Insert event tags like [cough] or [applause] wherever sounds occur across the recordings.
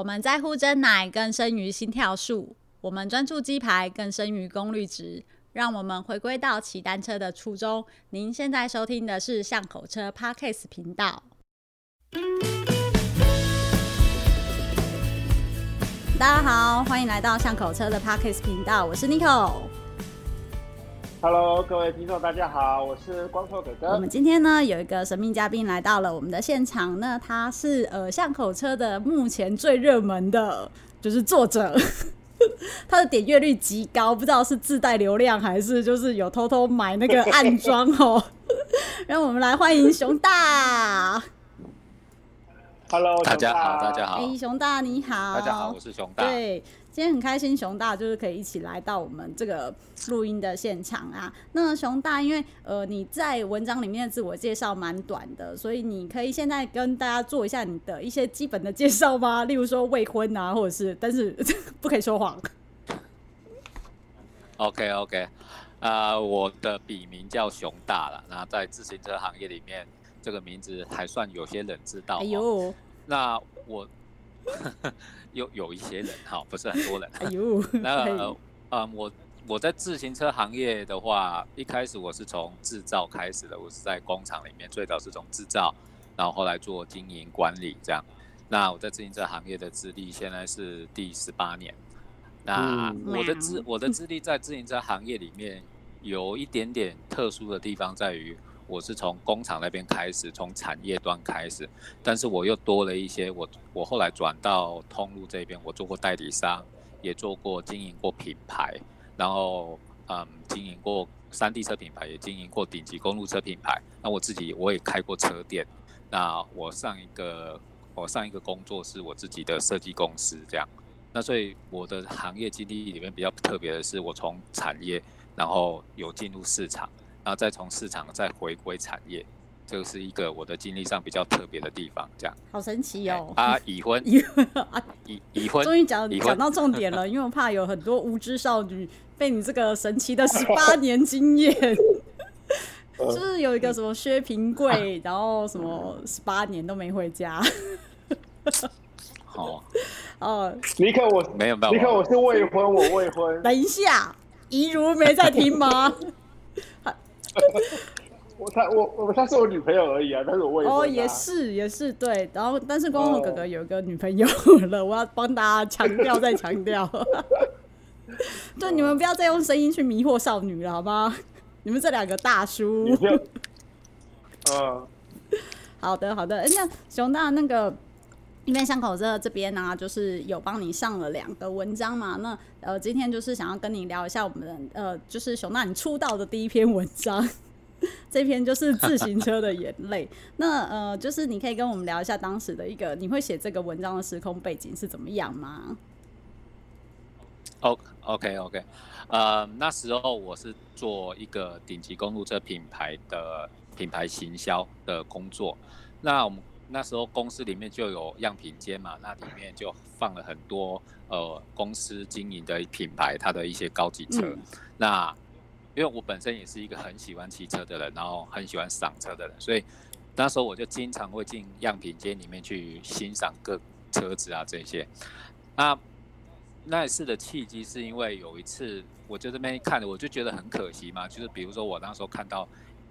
我们在乎真奶更胜于心跳数，我们专注鸡排更胜于功率值。让我们回归到骑单车的初衷。您现在收听的是巷口车 Parkes 频道。大家好，欢迎来到巷口车的 Parkes 频道，我是 Nicole。Hello，各位听众，大家好，我是光头哥哥。我们今天呢有一个神秘嘉宾来到了我们的现场，那他是呃巷口车的目前最热门的，就是作者，[laughs] 他的点阅率极高，不知道是自带流量还是就是有偷偷买那个暗装哦。[laughs] 让我们来欢迎熊大。Hello，大家好，大家好。哎，熊大你好。大家好，我是熊大。对。今天很开心，熊大就是可以一起来到我们这个录音的现场啊。那熊大，因为呃你在文章里面的自我介绍蛮短的，所以你可以现在跟大家做一下你的一些基本的介绍吗？[laughs] 例如说未婚啊，或者是，但是不可以说谎。OK OK，啊、呃，我的笔名叫熊大了。那在自行车行业里面，这个名字还算有些人知道。哎呦，那我。[laughs] 有有一些人哈，不是很多人。哎呦，那呃，嗯，我我在自行车行业的话，一开始我是从制造开始的，我是在工厂里面，最早是从制造，然后后来做经营管理这样。那我在自行车行业的资历现在是第十八年。那我的资我的资历在自行车行业里面有一点点特殊的地方在于。我是从工厂那边开始，从产业端开始，但是我又多了一些。我我后来转到通路这边，我做过代理商，也做过经营过品牌，然后嗯，经营过山地车品牌，也经营过顶级公路车品牌。那我自己我也开过车店。那我上一个我上一个工作是我自己的设计公司，这样。那所以我的行业经历里面比较特别的是，我从产业，然后有进入市场。然后再从市场再回归产业，这个是一个我的经历上比较特别的地方，这样。好神奇哦！啊，已婚，已婚 [laughs] 啊，已已婚，终于讲讲到重点了，因为我怕有很多无知少女被你这个神奇的十八年经验，[laughs] 就是有一个什么薛平贵，然后什么十八年都没回家。好哦，[laughs] 尼克我没有办法，尼克我是未婚，我未婚。等一下，怡如没在听吗？[laughs] 我他我我他是我女朋友而已啊，但是我未婚、啊。哦，也是也是对，然后但是光头哥哥有个女朋友了，我要帮大家强调再强调。[laughs] 对，你们不要再用声音去迷惑少女了，好吗？你们这两个大叔。[laughs] 嗯，好的好的，那熊大那个。因为巷口这这边呢、就是有帮你上了两个文章嘛。那呃，今天就是想要跟你聊一下我们的呃，就是熊大你出道的第一篇文章，[laughs] 这篇就是自行车的眼泪。那呃，就是你可以跟我们聊一下当时的一个，你会写这个文章的时空背景是怎么样吗？O OK OK，呃，那时候我是做一个顶级公路车品牌的品牌行销的工作，那我们。那时候公司里面就有样品间嘛，那里面就放了很多呃公司经营的品牌，它的一些高级车。嗯、那因为我本身也是一个很喜欢骑车的人，然后很喜欢赏车的人，所以那时候我就经常会进样品间里面去欣赏各车子啊这些。那那一次的契机是因为有一次我就这边看着，我就觉得很可惜嘛，就是比如说我那时候看到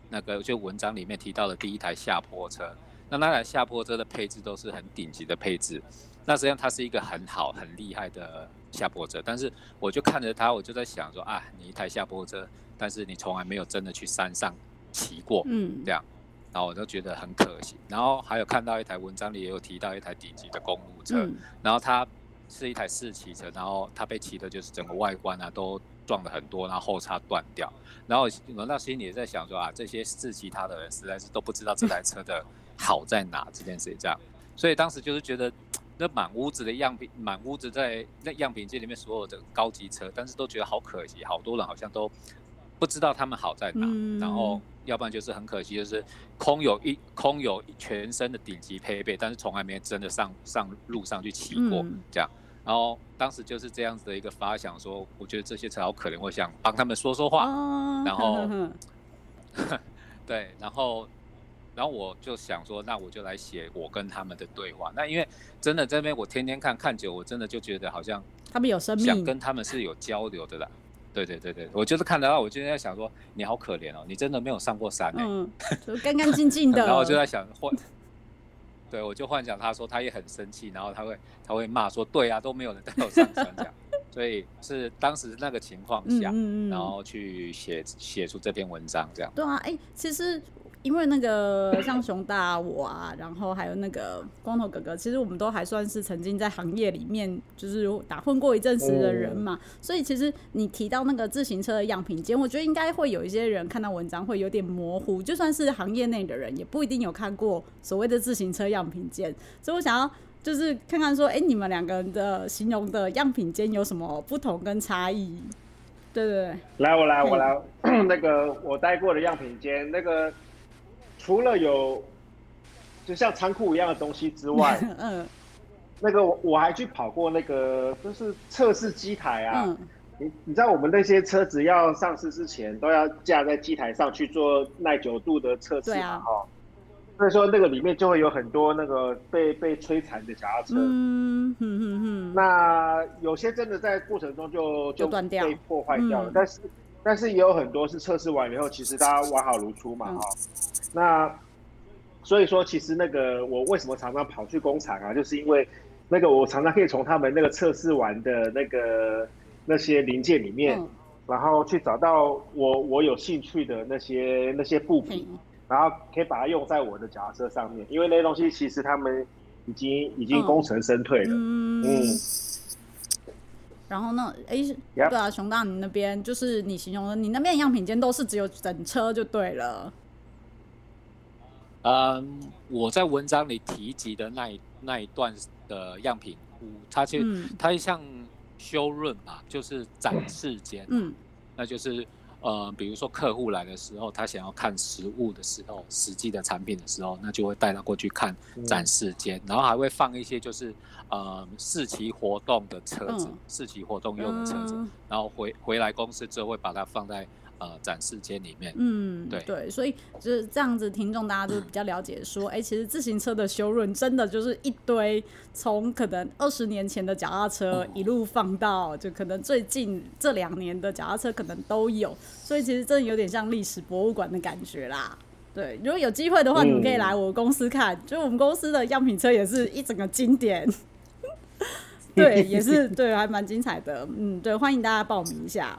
那个就文章里面提到的第一台下坡车。那那台下坡车的配置都是很顶级的配置，那实际上它是一个很好很厉害的下坡车，但是我就看着它，我就在想说啊，你一台下坡车，但是你从来没有真的去山上骑过，嗯，这样，然后我就觉得很可惜。然后还有看到一台文章里也有提到一台顶级的公路车，然后它是一台四骑车，然后它被骑的就是整个外观啊都撞了很多，然后后叉断掉，然后我那心里也在想说啊，这些试骑它的人实在是都不知道这台车的。好在哪这件事这样，所以当时就是觉得 [tsk] 那满屋子的样品，满屋子在那样品间里面所有的高级车，但是都觉得好可惜，好多人好像都不知道他们好在哪，嗯、然后要不然就是很可惜，就是空有一空有全身的顶级配备，但是从来没真的上上路上去骑过这样，然后当时就是这样子的一个发想，说我觉得这些车好可怜，我想帮他们说说话，然后 [laughs] 对，然后。然后我就想说，那我就来写我跟他们的对话。那因为真的这边我天天看看久，我真的就觉得好像他们有生命，想跟他们是有交流的啦。对对对对，我就是看得到，我就在想说，你好可怜哦，你真的没有上过山哎、欸，嗯，就干干净净 [laughs] 的。然后我就在想幻，对我就幻想他说他也很生气，然后他会他会骂说，对啊，都没有人带我上山这样。所以是当时那个情况下，嗯嗯嗯然后去写写出这篇文章这样。对啊，哎、欸，其实。因为那个像熊大我啊，然后还有那个光头哥哥，其实我们都还算是曾经在行业里面就是打混过一阵子的人嘛，所以其实你提到那个自行车的样品间，我觉得应该会有一些人看到文章会有点模糊，就算是行业内的人，也不一定有看过所谓的自行车样品间，所以我想要就是看看说，哎，你们两个人的形容的样品间有什么不同跟差异？对对对，来我来我来，[coughs] 那个我待过的样品间那个。除了有就像仓库一样的东西之外，[laughs] 嗯，那个我我还去跑过那个就是测试机台啊，嗯、你你知道我们那些车子要上市之前都要架在机台上去做耐久度的测试嘛，哈、啊，所以说那个里面就会有很多那个被被摧残的脚踏车，嗯那有些真的在过程中就就断掉。被破坏掉了，嗯、但是但是也有很多是测试完以后，其实大家完好如初嘛，哈、嗯。那所以说，其实那个我为什么常常跑去工厂啊？就是因为那个我常常可以从他们那个测试完的那个那些零件里面，嗯、然后去找到我我有兴趣的那些那些部品，嗯、然后可以把它用在我的脚踏车上面。因为那些东西其实他们已经已经功成身退了。嗯。嗯然后呢？哎，对啊，熊大，你那边就是你形容的，你那边样品间都是只有整车就对了。嗯，我在文章里提及的那一那一段的样品屋，它就、嗯、它像 showroom 嘛，就是展示间，嗯，那就是呃，比如说客户来的时候，他想要看实物的时候，实际的产品的时候，那就会带他过去看展示间，嗯、然后还会放一些就是呃试骑活动的车子，嗯、试骑活动用的车子，嗯、然后回回来公司之后会把它放在。呃，展示间里面，嗯，对。对，所以就是这样子，听众大家就比较了解说，哎、嗯欸，其实自行车的 showroom 真的就是一堆，从可能二十年前的脚踏车一路放到，就可能最近这两年的脚踏车可能都有，所以其实真的有点像历史博物馆的感觉啦。对，如果有机会的话，你们可以来我公司看，嗯、就我们公司的样品车也是一整个经典，[laughs] 对，也是对，还蛮精彩的，嗯，对，欢迎大家报名一下，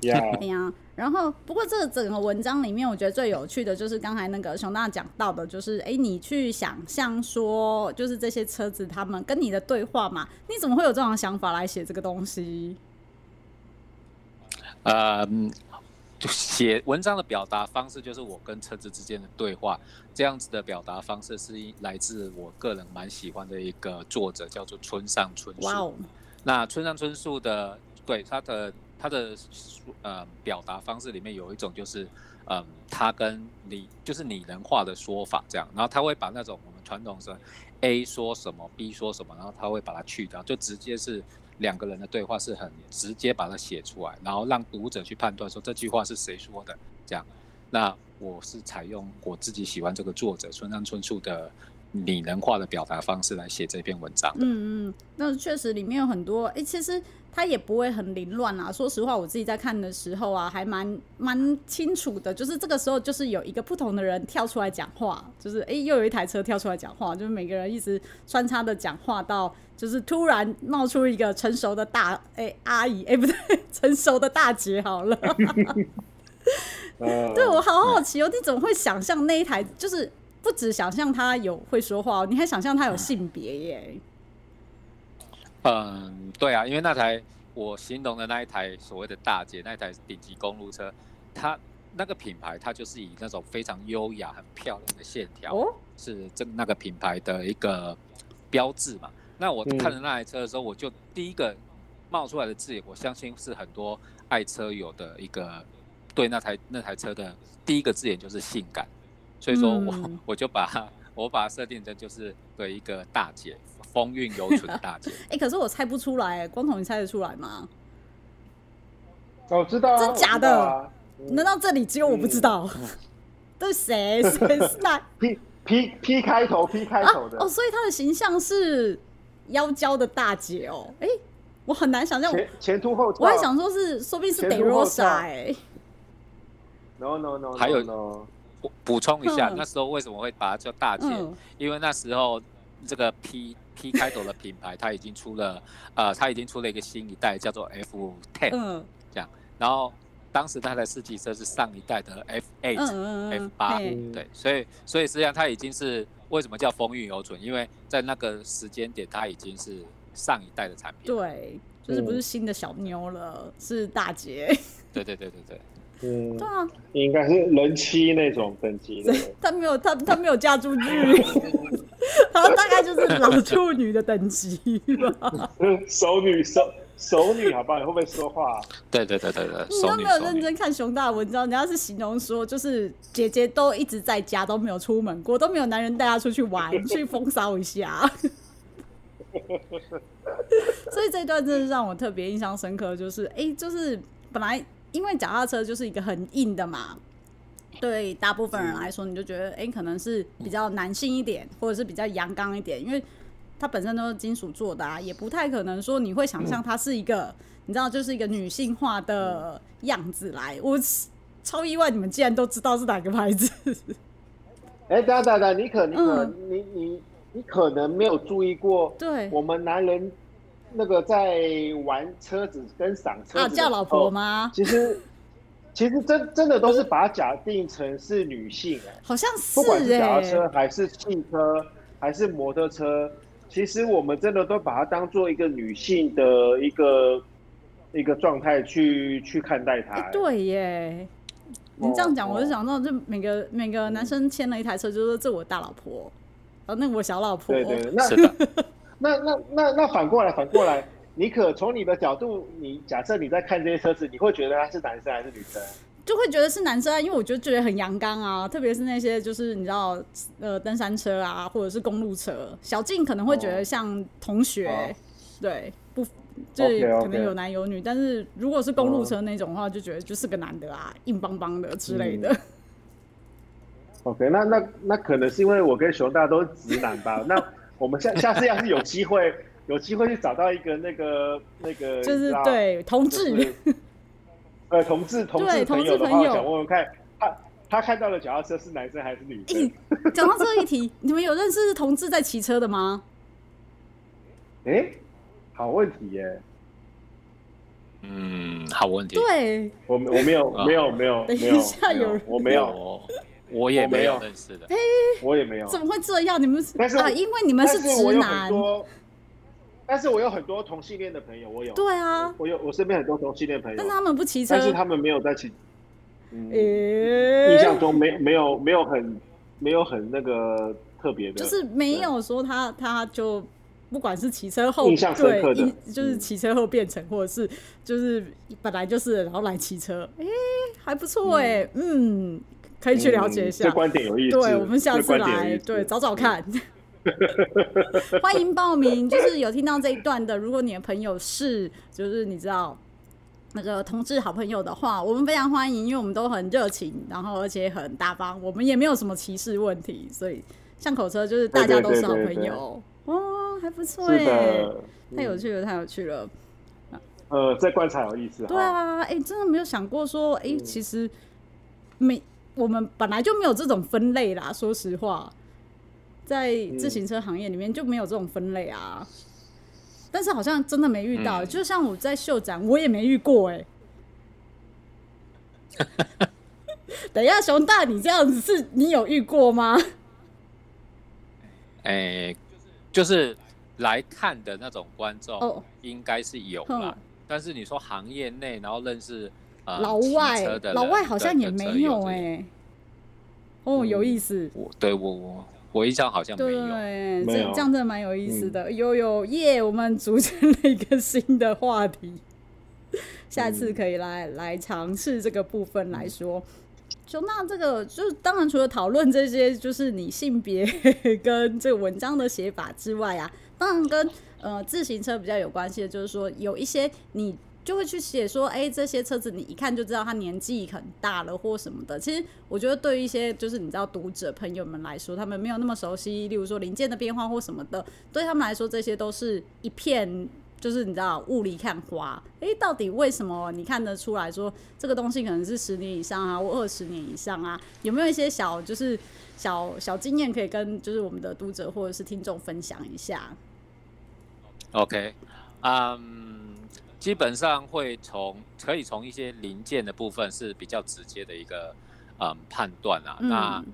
对。对 [laughs] 呀，然后不过这整个文章里面，我觉得最有趣的就是刚才那个熊大讲到的，就是哎，你去想象说，就是这些车子他们跟你的对话嘛，你怎么会有这种想法来写这个东西？呃，就写文章的表达方式就是我跟车子之间的对话，这样子的表达方式是来自我个人蛮喜欢的一个作者，叫做村上春树。哇哦，那村上春树的对他的。他的呃表达方式里面有一种就是，嗯，他跟你就是拟人化的说法这样，然后他会把那种我们传统说 A 说什么 B 说什么，然后他会把它去掉，就直接是两个人的对话是很直接把它写出来，然后让读者去判断说这句话是谁说的这样。那我是采用我自己喜欢这个作者村上春树的拟人化的表达方式来写这篇文章。嗯嗯，那确实里面有很多，哎、欸，其实。它也不会很凌乱啊。说实话，我自己在看的时候啊，还蛮蛮清楚的。就是这个时候，就是有一个不同的人跳出来讲话，就是哎、欸，又有一台车跳出来讲话，就是每个人一直穿插的讲话，到就是突然冒出一个成熟的大哎、欸、阿姨哎、欸、不对，成熟的大姐好了。对，我好好奇哦，你怎么会想象那一台？就是不止想象他有会说话，你还想象他有性别耶？嗯，对啊，因为那台我形容的那一台所谓的大姐，那台顶级公路车，它那个品牌，它就是以那种非常优雅、很漂亮的线条，哦、是这那个品牌的一个标志嘛。那我看着那台车的时候，嗯、我就第一个冒出来的字眼，我相信是很多爱车友的一个对那台那台车的第一个字眼就是性感，所以说我、嗯、我就把它我把它设定成就是对一个大姐。风韵犹存的大姐，[laughs] 哎、欸，可是我猜不出来，光头，你猜得出来吗？我知道，真假的？难道这里只有我不知道？[laughs] 对谁谁是哪 P P P 开头 P 开头的、啊、哦，所以他的形象是妖娇的大姐哦。哎、欸，我很难想象前前凸后，我还想说是说不定是 DeRosa 哎。No no no，还有补补充一下，那时候为什么会把它叫大姐？嗯、因为那时候这个 P P 开头的品牌，它已经出了呃，它已经出了一个新一代，叫做 F Ten，、嗯、这样。然后当时它的试骑车是上一代的 F Eight、嗯、F 八，对，所以所以实际上它已经是为什么叫风韵犹存？因为在那个时间点，它已经是上一代的产品。对，就是不是新的小妞了，嗯、是大姐。对对对对对。嗯，对啊，应该是人妻那种等级的。他没有，他他没有嫁出去，[laughs] 他大概就是老处女的等级吧。[laughs] 熟女，熟熟女，好不好？你会不会说话？对对对对对。你都没有认真看熊大文章？你要是形容说，就是姐姐都一直在家，都没有出门过，都没有男人带她出去玩，[laughs] 去风骚一下。所以这段真的让我特别印象深刻，就是哎、欸，就是本来。因为脚踏车就是一个很硬的嘛，对大部分人来说，你就觉得哎、可能是比较男性一点，或者是比较阳刚一点，因为它本身都是金属做的啊，也不太可能说你会想象它是一个，你知道，就是一个女性化的样子来。我超意外，你们竟然都知道是哪个牌子。哎、欸，等等等，你可你可、嗯、你你你可能没有注意过，对，我们男人。那个在玩车子跟赏车子啊，叫老婆吗？其实，其实真真的都是把它假定成是女性哎、欸，好像是、欸、不管是脚踏车还是汽车还是摩托车，其实我们真的都把它当做一个女性的一个一个状态去去看待它、欸欸。对耶，你这样讲，我就想到，就每个每个男生牵了一台车，就说这我大老婆，啊，那我小老婆。对对，那。[laughs] 那那那那反过来反过来，你可从你的角度，你假设你在看这些车子，你会觉得他是男生还是女生？就会觉得是男生啊，因为我觉得觉得很阳刚啊，特别是那些就是你知道呃登山车啊，或者是公路车，小静可能会觉得像同学，哦、对，不，就可能有男有女，okay, okay. 但是如果是公路车那种的话，就觉得就是个男的啊，硬邦邦的之类的。嗯、[laughs] OK，那那那可能是因为我跟熊大都是直男吧？那。我们下下次要是有机会，有机会去找到一个那个那个，就是对 [laughs] 同志，呃同志同志朋友的话，想问问看他他看到的脚踏车是男生还是女生？讲到这一题，你们有认识同志在骑车的吗？[laughs] 哎，好问题耶。嗯，好问题。对，我我没有没有没有，等一下有我没有。我也没有认识的，哎，我也没有，怎么会这样？你们是啊，因为你们是直男。但是我有很多同性恋的朋友，我有。对啊，我有我身边很多同性恋朋友，但他们不骑车，但是他们没有在骑。嗯，印象中没没有没有很没有很那个特别的，就是没有说他他就不管是骑车后印象深刻的，就是骑车后变成，或者是就是本来就是然后来骑车，哎，还不错哎，嗯。可以去了解一下，嗯、这观点有意思。对，我们下次来，对，找找看。[laughs] 欢迎报名，就是有听到这一段的，如果你的朋友是，就是你知道那个同志好朋友的话，我们非常欢迎，因为我们都很热情，然后而且很大方，我们也没有什么歧视问题，所以巷口车就是大家都是好朋友。哦，还不错哎，太有趣了，太有趣了。呃，在观察有意思。对啊，哎、欸，真的没有想过说，哎、欸，其实没。我们本来就没有这种分类啦，说实话，在自行车行业里面就没有这种分类啊。但是好像真的没遇到，嗯、就像我在秀展，我也没遇过哎、欸。[laughs] 等一下，熊大，你这样子是你有遇过吗？哎、欸，就是来看的那种观众，应该是有啦。哦、但是你说行业内，然后认识。老外，老外好像也没有哎、欸。哦，有意思。我对我我我印象好像没有。对，这这样真的蛮有意思的。嗯、有有耶，我们组成了一个新的话题，下次可以来来尝试这个部分来说。就那这个，就是当然除了讨论这些，就是你性别跟这个文章的写法之外啊，当然跟呃自行车比较有关系的，就是说有一些你。就会去写说，哎、这些车子你一看就知道它年纪很大了或什么的。其实我觉得对于一些就是你知道读者朋友们来说，他们没有那么熟悉，例如说零件的变化或什么的，对他们来说这些都是一片就是你知道雾里看花。哎、到底为什么你看得出来说这个东西可能是十年以上啊，或二十年以上啊？有没有一些小就是小小经验可以跟就是我们的读者或者是听众分享一下？OK，嗯、基本上会从可以从一些零件的部分是比较直接的一个嗯判断啊，嗯、那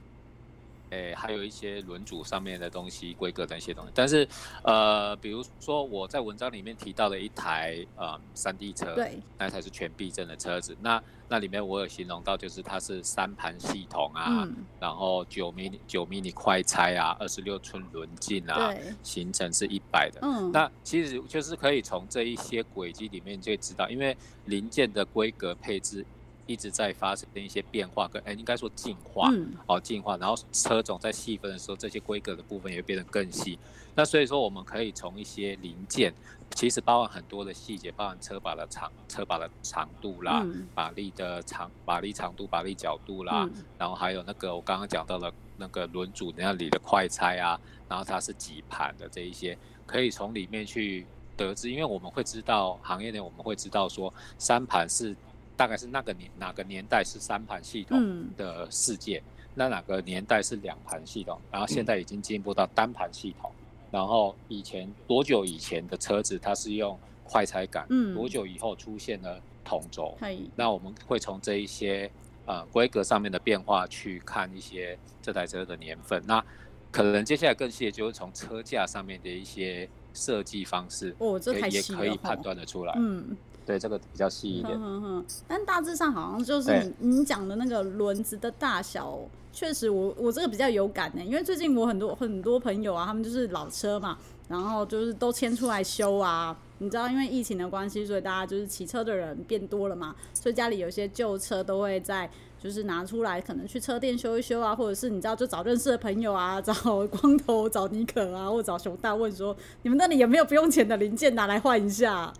诶还有一些轮组上面的东西规格的一些东西，但是呃比如说我在文章里面提到的一台呃山地车，对，那台是全避震的车子，那。那里面我有形容到，就是它是三盘系统啊，嗯、然后九米九米快拆啊，二十六寸轮径啊，行程是一百的。嗯，那其实就是可以从这一些轨迹里面就知道，因为零件的规格配置一直在发生一些变化跟，跟哎应该说进化，嗯、哦进化，然后车种在细分的时候，这些规格的部分也会变得更细。那所以说，我们可以从一些零件。其实包含很多的细节，包含车把的长、车把的长度啦，嗯、把力的长、把力长度、把力角度啦，嗯、然后还有那个我刚刚讲到了那个轮组那里的快拆啊，然后它是几盘的这一些，可以从里面去得知，因为我们会知道行业内我们会知道说三盘是大概是那个年哪个年代是三盘系统的世界，嗯、那哪个年代是两盘系统，然后现在已经进步到单盘系统。然后以前多久以前的车子它是用快拆杆，嗯，多久以后出现了统轴？那我们会从这一些呃规格上面的变化去看一些这台车的年份。那可能接下来更细的就是从车架上面的一些设计方式，哦，这太细了，也可以判断得出来。嗯，对，这个比较细一点。嗯嗯。但大致上好像就是你你讲的那个轮子的大小。确实我，我我这个比较有感呢，因为最近我很多很多朋友啊，他们就是老车嘛，然后就是都牵出来修啊。你知道，因为疫情的关系，所以大家就是骑车的人变多了嘛，所以家里有些旧车都会在就是拿出来，可能去车店修一修啊，或者是你知道就找认识的朋友啊，找 [laughs] 光头、找尼可啊，或者找熊大问说，你们那里有没有不用钱的零件拿来换一下？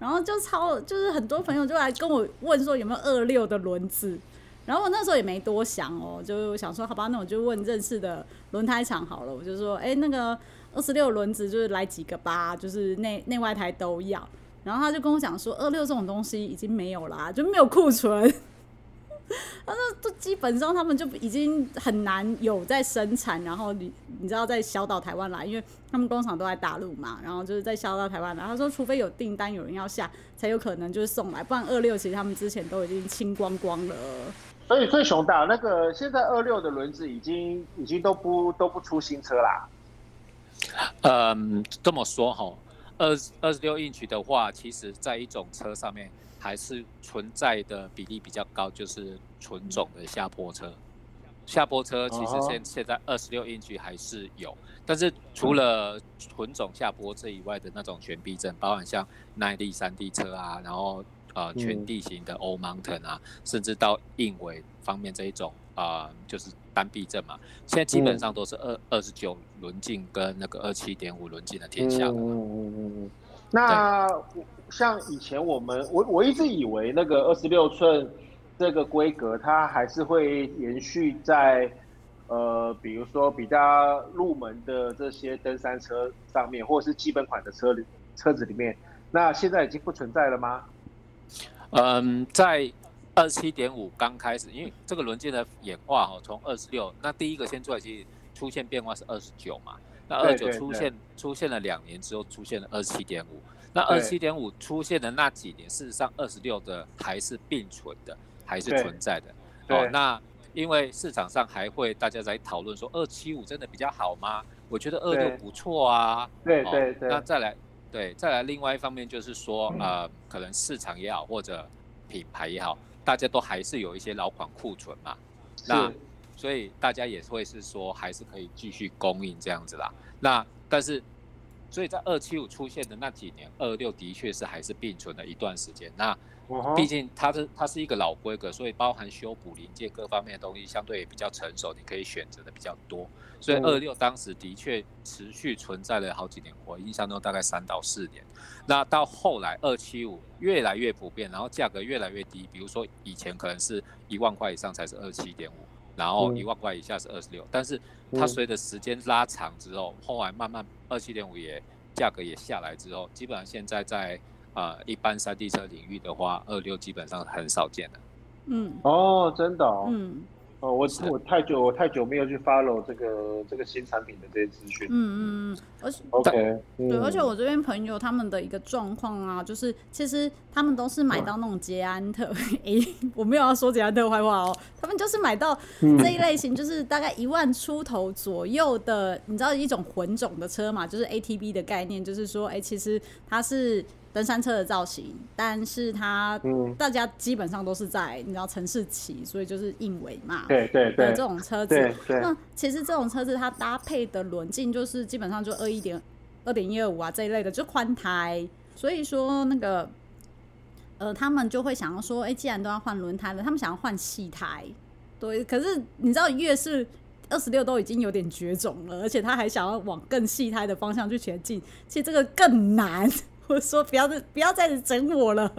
然后就超就是很多朋友就来跟我问说有没有二六的轮子。然后我那时候也没多想哦，就想说好吧，那我就问认识的轮胎厂好了。我就说，哎，那个二十六轮子就是来几个吧，就是内内外胎都要。然后他就跟我讲说，二六这种东西已经没有啦，就没有库存。[laughs] 他说，都基本上他们就已经很难有在生产，然后你你知道在销到台湾来，因为他们工厂都在大陆嘛，然后就是在销到台湾来。他说，除非有订单有人要下，才有可能就是送来，不然二六其实他们之前都已经清光光了。所以最熊大那个现在二六的轮子已经已经都不都不出新车啦。嗯，这么说哈，二二十六英尺的话，其实在一种车上面还是存在的比例比较高，就是纯种的下坡车。下坡车其实现现在二十六英尺还是有，但是除了纯种下坡车以外的那种全避震，包含像耐力山地车啊，然后。呃，全地形的 All Mountain 啊，嗯、甚至到硬尾方面这一种啊、呃，就是单避震嘛。现在基本上都是二二十九轮径跟那个二七点五轮径的天下的。嗯，那对像以前我们，我我一直以为那个二十六寸这个规格，它还是会延续在呃，比如说比较入门的这些登山车上面，或者是基本款的车里车子里面。那现在已经不存在了吗？嗯，在二七点五刚开始，因为这个轮径的演化哦，从二十六，那第一个先出来，其实出现变化是二十九嘛。那二十九出现出现了两年之后，出现了二七点五。那二七点五出现的那几年，事实上二十六的还是并存的，还是存在的。哦，那因为市场上还会大家在讨论说，二七五真的比较好吗？我觉得二六不错啊。对对对。那再来。对，再来另外一方面就是说，呃，可能市场也好，或者品牌也好，大家都还是有一些老款库存嘛。是那所以大家也会是说，还是可以继续供应这样子啦。那但是所以在二七五出现的那几年，二六的确是还是并存了一段时间。那毕竟它是它是一个老规格，所以包含修补零件各方面的东西相对也比较成熟，你可以选择的比较多。所以二六当时的确持续存在了好几年，我印象中大概三到四年。那到后来二七五越来越普遍，然后价格越来越低，比如说以前可能是一万块以上才是二七点五，然后一万块以下是二十六，但是它随着时间拉长之后，后来慢慢二七点五也价格也下来之后，基本上现在在。啊、呃，一般山地车领域的话，二六基本上很少见了。嗯，哦，真的哦。嗯，哦，我我太久我太久没有去 follow 这个这个新产品的这些资讯。嗯嗯嗯，而且 OK，对，而且我这边朋友他们的一个状况啊，就是其实他们都是买到那种捷安特。诶、嗯，我没有要说捷安特坏话哦，他们就是买到这一类型，就是大概一万出头左右的，嗯、你知道一种混种的车嘛，就是 ATB 的概念，就是说，哎，其实它是。登山车的造型，但是它大家基本上都是在你知道城市骑，所以就是硬尾嘛。对对对，这种车子。那其实这种车子它搭配的轮径就是基本上就二一点二点一二五啊这一类的，就宽胎。所以说那个呃，他们就会想要说，哎、欸，既然都要换轮胎了，他们想要换细胎。对，可是你知道越是二十六都已经有点绝种了，而且他还想要往更细胎的方向去前进，其实这个更难。我 [laughs] 说不要再不要再整我了，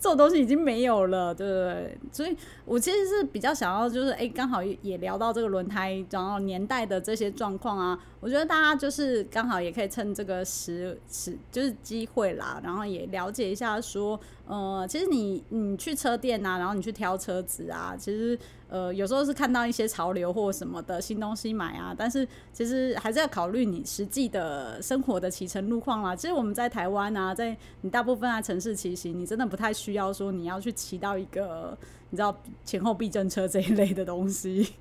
这种东西已经没有了，对不对？所以我其实是比较想要，就是哎，刚好也聊到这个轮胎，然后年代的这些状况啊，我觉得大家就是刚好也可以趁这个时时就是机会啦，然后也了解一下说，呃，其实你你去车店啊，然后你去挑车子啊，其实。呃，有时候是看到一些潮流或什么的新东西买啊，但是其实还是要考虑你实际的生活的骑乘路况啦。其实我们在台湾啊，在你大部分啊城市骑行，你真的不太需要说你要去骑到一个你知道前后避震车这一类的东西。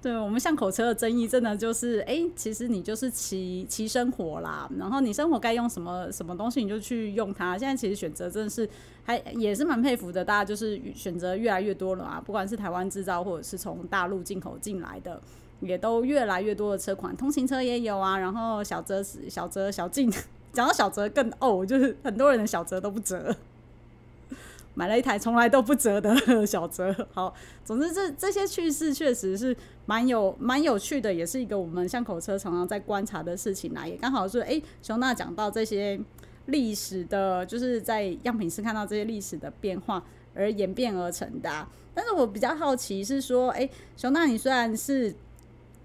对，我们巷口车的争议，真的就是，哎、其实你就是骑骑生活啦，然后你生活该用什么什么东西，你就去用它。现在其实选择真的是还也是蛮佩服的，大家就是选择越来越多了啊，不管是台湾制造或者是从大陆进口进来的，也都越来越多的车款，通勤车也有啊，然后小折小折小径，[laughs] 讲到小折更哦，就是很多人的小折都不折。买了一台从来都不折的小折，[laughs] 好，总之这这些趣事确实是蛮有蛮有趣的，也是一个我们巷口车常常在观察的事情啦。也刚好是哎，熊大讲到这些历史的，就是在样品室看到这些历史的变化而演变而成的啊。但是我比较好奇是说，哎，熊大你虽然是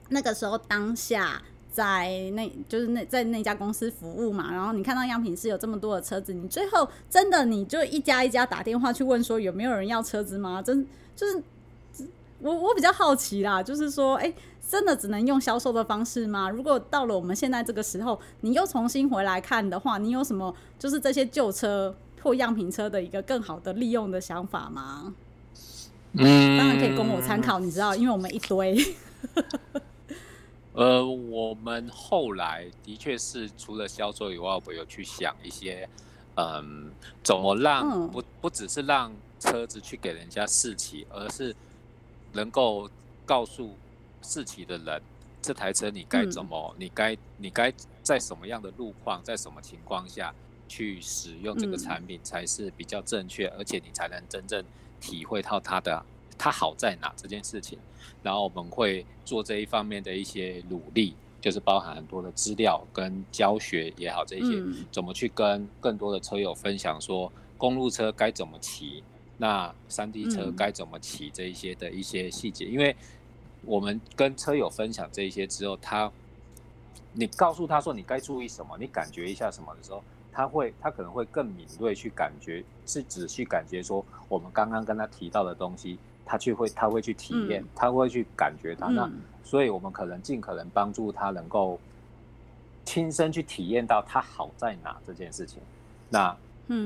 那个时候当下。在那，就是那在那家公司服务嘛，然后你看到样品室有这么多的车子，你最后真的你就一家一家打电话去问说有没有人要车子吗？真就是我我比较好奇啦，就是说，哎、欸，真的只能用销售的方式吗？如果到了我们现在这个时候，你又重新回来看的话，你有什么就是这些旧车或样品车的一个更好的利用的想法吗？嗯，当然可以供我参考，你知道，因为我们一堆。[laughs] 呃，我们后来的确是除了销售以外，我有去想一些，嗯，怎么让不不只是让车子去给人家试骑，而是能够告诉试骑的人，这台车你该怎么，嗯、你该你该在什么样的路况，在什么情况下去使用这个产品才是比较正确，而且你才能真正体会到它的它好在哪这件事情。然后我们会做这一方面的一些努力，就是包含很多的资料跟教学也好，这些怎么去跟更多的车友分享说公路车该怎么骑，那山地车该怎么骑这一些的一些细节，因为我们跟车友分享这一些之后，他你告诉他说你该注意什么，你感觉一下什么的时候，他会他可能会更敏锐去感觉，是仔细感觉说我们刚刚跟他提到的东西。他去会，他会去体验，嗯、他会去感觉他。那所以，我们可能尽可能帮助他，能够亲身去体验到他好在哪这件事情。那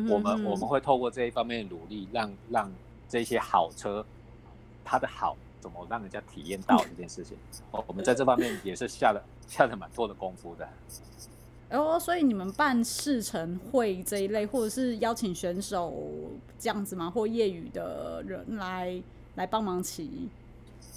我们我们会透过这一方面的努力让，让让这些好车，它的好怎么让人家体验到这件事情。哦我们在这方面也是下了下了蛮多的功夫的。哦，所以你们办试乘会这一类，或者是邀请选手这样子吗？或业余的人来？来帮忙骑，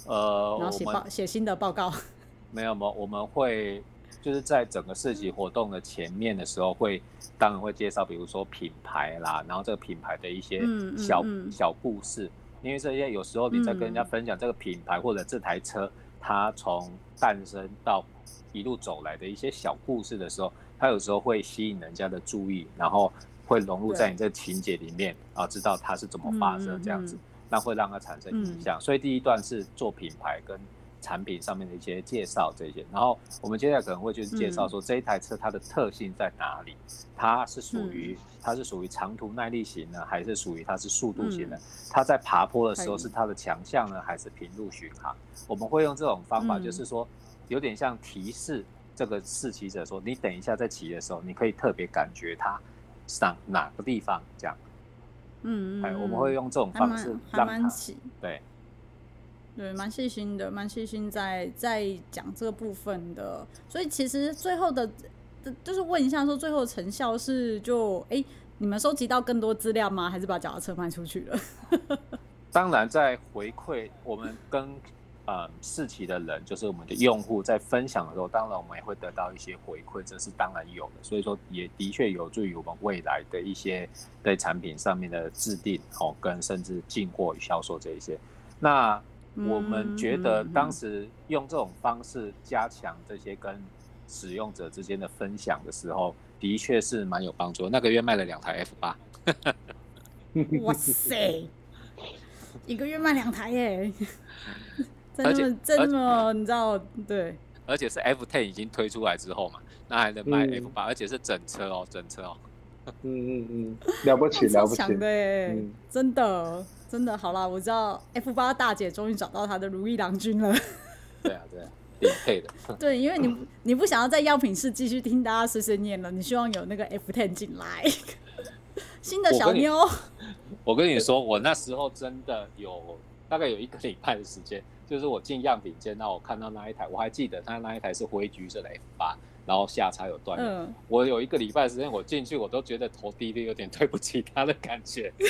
呃，然后写报写新的报告。[laughs] 没有吗？我们会就是在整个市集活动的前面的时候会，会当然会介绍，比如说品牌啦，然后这个品牌的一些小、嗯嗯嗯、小故事，因为这些有时候你在跟人家分享这个品牌或者这台车，嗯、它从诞生到一路走来的一些小故事的时候，它有时候会吸引人家的注意，然后会融入在你这个情节里面啊，知道它是怎么发生这样子，那、嗯、会让它产生影响、嗯。所以第一段是做品牌跟。产品上面的一些介绍这些，然后我们接下来可能会就是介绍说这一台车它的特性在哪里，它是属于它是属于长途耐力型呢，还是属于它是速度型的？它在爬坡的时候是它的强项呢，还是平路巡航？我们会用这种方法，就是说有点像提示这个试骑者说，你等一下在骑的时候，你可以特别感觉它上哪个地方这样。嗯嗯，我们会用这种方式让他对。对，蛮细心的，蛮细心在在讲这个部分的，所以其实最后的，就是问一下说，最后成效是就哎、欸，你们收集到更多资料吗？还是把脚踏车卖出去了？[laughs] 当然，在回馈我们跟呃试骑的人，就是我们的用户在分享的时候，当然我们也会得到一些回馈，这是当然有的。所以说，也的确有助于我们未来的一些对产品上面的制定哦，跟甚至进货与销售这一些。那我们觉得当时用这种方式加强这些跟使用者之间的分享的时候，的确是蛮有帮助。那个月卖了两台 F 八，哇塞，一个月卖两台耶！而且真的，你知道，对，而且是 F ten 已经推出来之后嘛，那还能卖 F 八，而且是整车哦，整车哦。嗯嗯嗯，了不起，[laughs] 了不起，的耶，真的。真的好啦，我知道 F 八大姐终于找到她的如意郎君了。对啊，对啊，顶配的。[laughs] 对，因为你 [laughs] 你不想要在药品室继续听大家碎碎念了，你希望有那个 F ten 进来，新的小妞。我跟你说，我那时候真的有大概有一个礼拜的时间，就是我进样品间，那我看到那一台，我还记得他那一台是灰橘色的 F 八，然后下叉有断。嗯。我有一个礼拜的时间，我进去我都觉得头低低，有点对不起他的感觉。[laughs]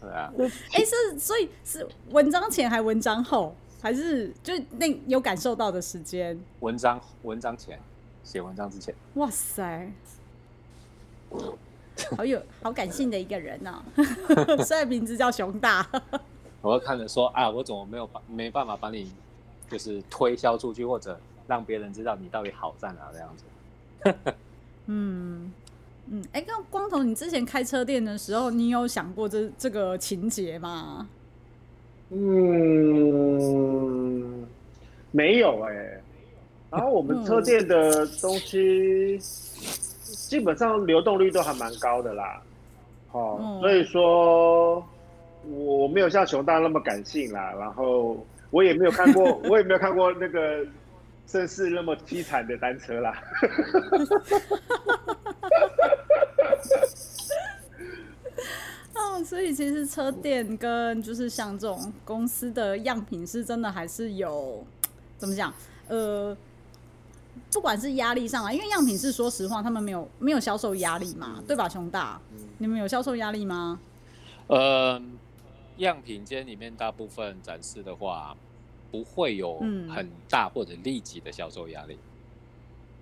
对啊，哎、欸，是所以是文章前还文章后，还是就那有感受到的时间？文章文章前，写文章之前。哇塞，[laughs] 好有好感性的一个人呢、啊，[laughs] 虽然名字叫熊大。[laughs] 我会看着说啊，我怎么没有把没办法把你就是推销出去，或者让别人知道你到底好在哪这样子。嗯。嗯，哎、欸，那光头，你之前开车店的时候，你有想过这这个情节吗？嗯，没有哎、欸。然后我们车店的东西基本上流动率都还蛮高的啦。哦、嗯，所以说我没有像熊大那么感性啦。然后我也没有看过，[laughs] 我也没有看过那个盛世那么凄惨的单车啦。[laughs] 哦，所以其实车店跟就是像这种公司的样品是真的还是有怎么讲？呃，不管是压力上啊，因为样品是说实话，他们没有没有销售压力嘛，对吧，熊大？你们有销售压力吗？呃，样品间里面大部分展示的话，不会有很大或者立即的销售压力。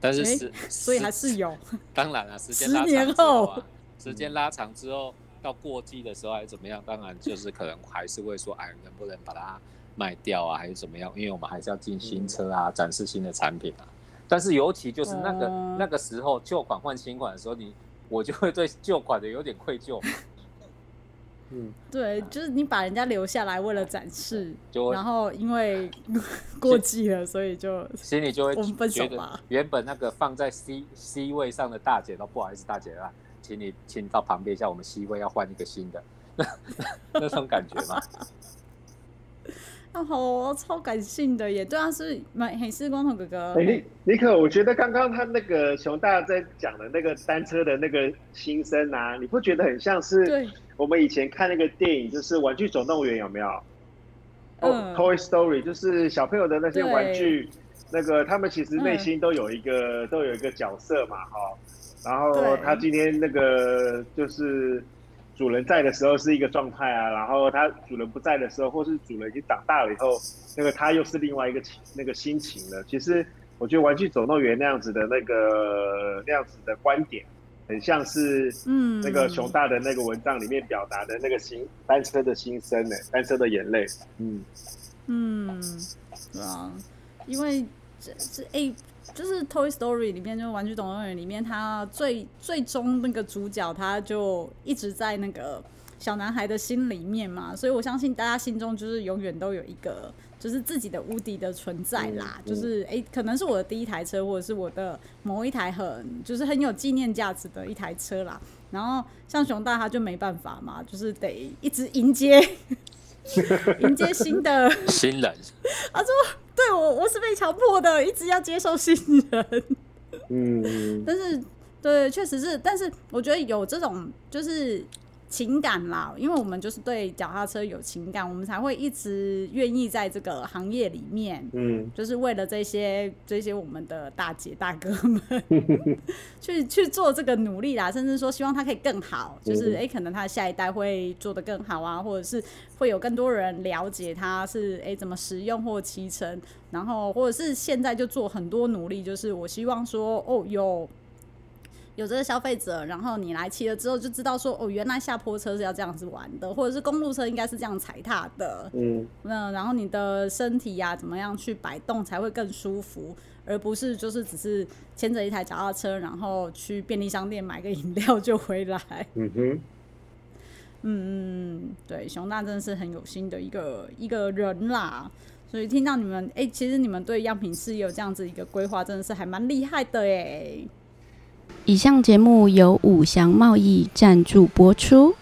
但是所以还是有。[laughs] 当然了，[laughs] 时间拉长之后啊，[laughs] 时间拉长之后，到过季的时候还是怎么样？当然就是可能还是会说，哎，能不能把它卖掉啊，还是怎么样？因为我们还是要进新车啊，展示新的产品啊。但是尤其就是那个那个时候，旧款换新款的时候，你我就会对旧款的有点愧疚。[laughs] 嗯，对，就是你把人家留下来为了展示，就然后因为 [laughs] 过季了，所以就心里就会觉得，原本那个放在 C C 位上的大姐都不好意思，大姐啊，请你请你到旁边一下，我们 C 位要换一个新的，[laughs] 那种感觉吗？啊，好，超感性的耶，对啊，是蛮很是光头哥哥。哎、欸，尼克，我觉得刚刚他那个熊大在讲的那个单车的那个心声啊，你不觉得很像是？我们以前看那个电影，就是《玩具总动员》，有没有？哦、oh，Toy Story，就是小朋友的那些玩具，那个他们其实内心都有一个、嗯、都有一个角色嘛，哈。然后他今天那个就是主人在的时候是一个状态啊，然后他主人不在的时候，或是主人已经长大了以后，那个他又是另外一个情那个心情了。其实我觉得《玩具总动员》那样子的那个那样子的观点，很像是嗯那个熊大的那个文章里面表达的那个心单车的心声呢，单车的眼泪。嗯嗯，对啊，因为这这哎。欸就是 Toy Story 里面，就是玩具总动员里面，他最最终那个主角，他就一直在那个小男孩的心里面嘛，所以我相信大家心中就是永远都有一个，就是自己的无敌的存在啦。就是哎、欸，可能是我的第一台车，或者是我的某一台很就是很有纪念价值的一台车啦。然后像熊大他就没办法嘛，就是得一直迎接 [laughs] 迎接新的新人。[laughs] 他说。对我，我是被强迫的，一直要接受新人。嗯，但是，对，确实是，但是我觉得有这种就是。情感啦，因为我们就是对脚踏车有情感，我们才会一直愿意在这个行业里面，嗯，就是为了这些这些我们的大姐大哥们 [laughs] 去去做这个努力啦，甚至说希望他可以更好，就是哎、欸，可能他的下一代会做得更好啊，或者是会有更多人了解他是哎、欸、怎么使用或骑乘，然后或者是现在就做很多努力，就是我希望说哦有。有这个消费者，然后你来骑了之后就知道说，哦，原来下坡车是要这样子玩的，或者是公路车应该是这样踩踏的，嗯，那然后你的身体呀、啊，怎么样去摆动才会更舒服，而不是就是只是牵着一台脚踏车，然后去便利商店买个饮料 [laughs] 就回来。嗯哼，嗯嗯，对，熊大真的是很有心的一个一个人啦，所以听到你们，哎、欸，其实你们对样品事业有这样子一个规划，真的是还蛮厉害的哎。以上节目由五祥贸易赞助播出。